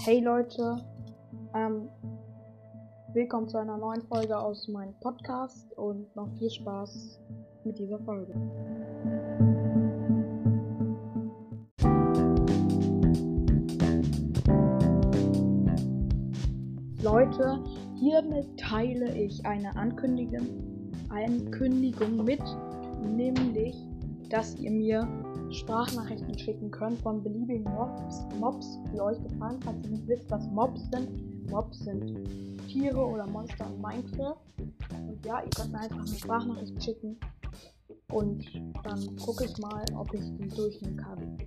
Hey Leute, ähm, willkommen zu einer neuen Folge aus meinem Podcast und noch viel Spaß mit dieser Folge. Leute, hiermit teile ich eine Ankündigung, Ankündigung mit, nämlich, dass ihr mir Sprachnachrichten schicken könnt von beliebigen Mobs, Mobs, die euch gefallen. Falls ihr nicht wisst, was Mobs sind. Mobs sind Tiere oder Monster in Minecraft. Und ja, ihr könnt mir einfach eine Sprachnachricht schicken. Und dann gucke ich mal, ob ich die durchnehmen kann.